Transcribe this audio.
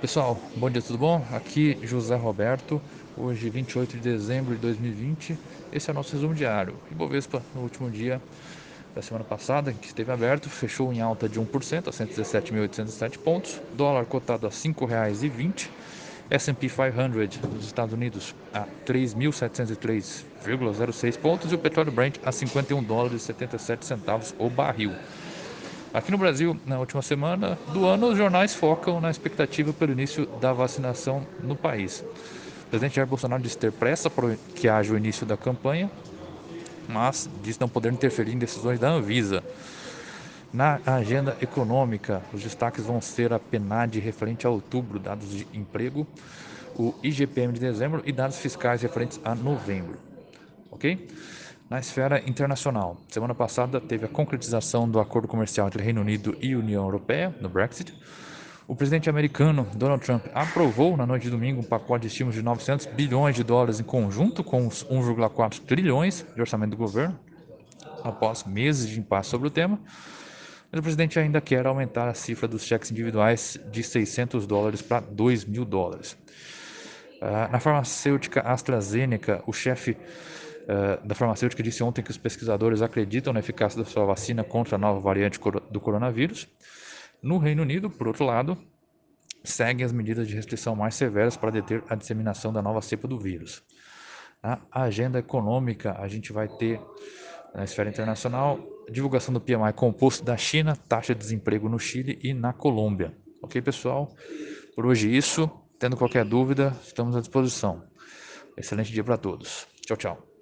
Pessoal, bom dia, tudo bom? Aqui José Roberto, hoje 28 de dezembro de 2020. Esse é o nosso resumo diário. Ibovespa, no último dia da semana passada, que esteve aberto, fechou em alta de 1% a 117.807 pontos, dólar cotado a R$ 5,20, S&P 500 dos Estados Unidos a 3.703,06 pontos e o petróleo Brent a 51 dólares e 77 centavos o barril. Aqui no Brasil, na última semana do ano, os jornais focam na expectativa pelo início da vacinação no país. O presidente Jair Bolsonaro disse ter pressa para que haja o início da campanha, mas disse não poder interferir em decisões da Anvisa. Na agenda econômica, os destaques vão ser a PNAD referente a outubro, dados de emprego, o IGPM de dezembro e dados fiscais referentes a novembro. Ok? Na esfera internacional, semana passada teve a concretização do acordo comercial entre Reino Unido e União Europeia, no Brexit. O presidente americano Donald Trump aprovou na noite de domingo um pacote de estímulos de 900 bilhões de dólares em conjunto com os 1,4 trilhões de orçamento do governo, após meses de impasse sobre o tema. Mas o presidente ainda quer aumentar a cifra dos cheques individuais de 600 dólares para 2 mil dólares. Uh, na farmacêutica AstraZeneca, o chefe uh, da farmacêutica disse ontem que os pesquisadores acreditam na eficácia da sua vacina contra a nova variante do coronavírus. No Reino Unido, por outro lado, seguem as medidas de restrição mais severas para deter a disseminação da nova cepa do vírus. Na agenda econômica, a gente vai ter, na esfera internacional, divulgação do PMI composto da China, taxa de desemprego no Chile e na Colômbia. Ok, pessoal? Por hoje é isso. Tendo qualquer dúvida, estamos à disposição. Excelente dia para todos. Tchau, tchau.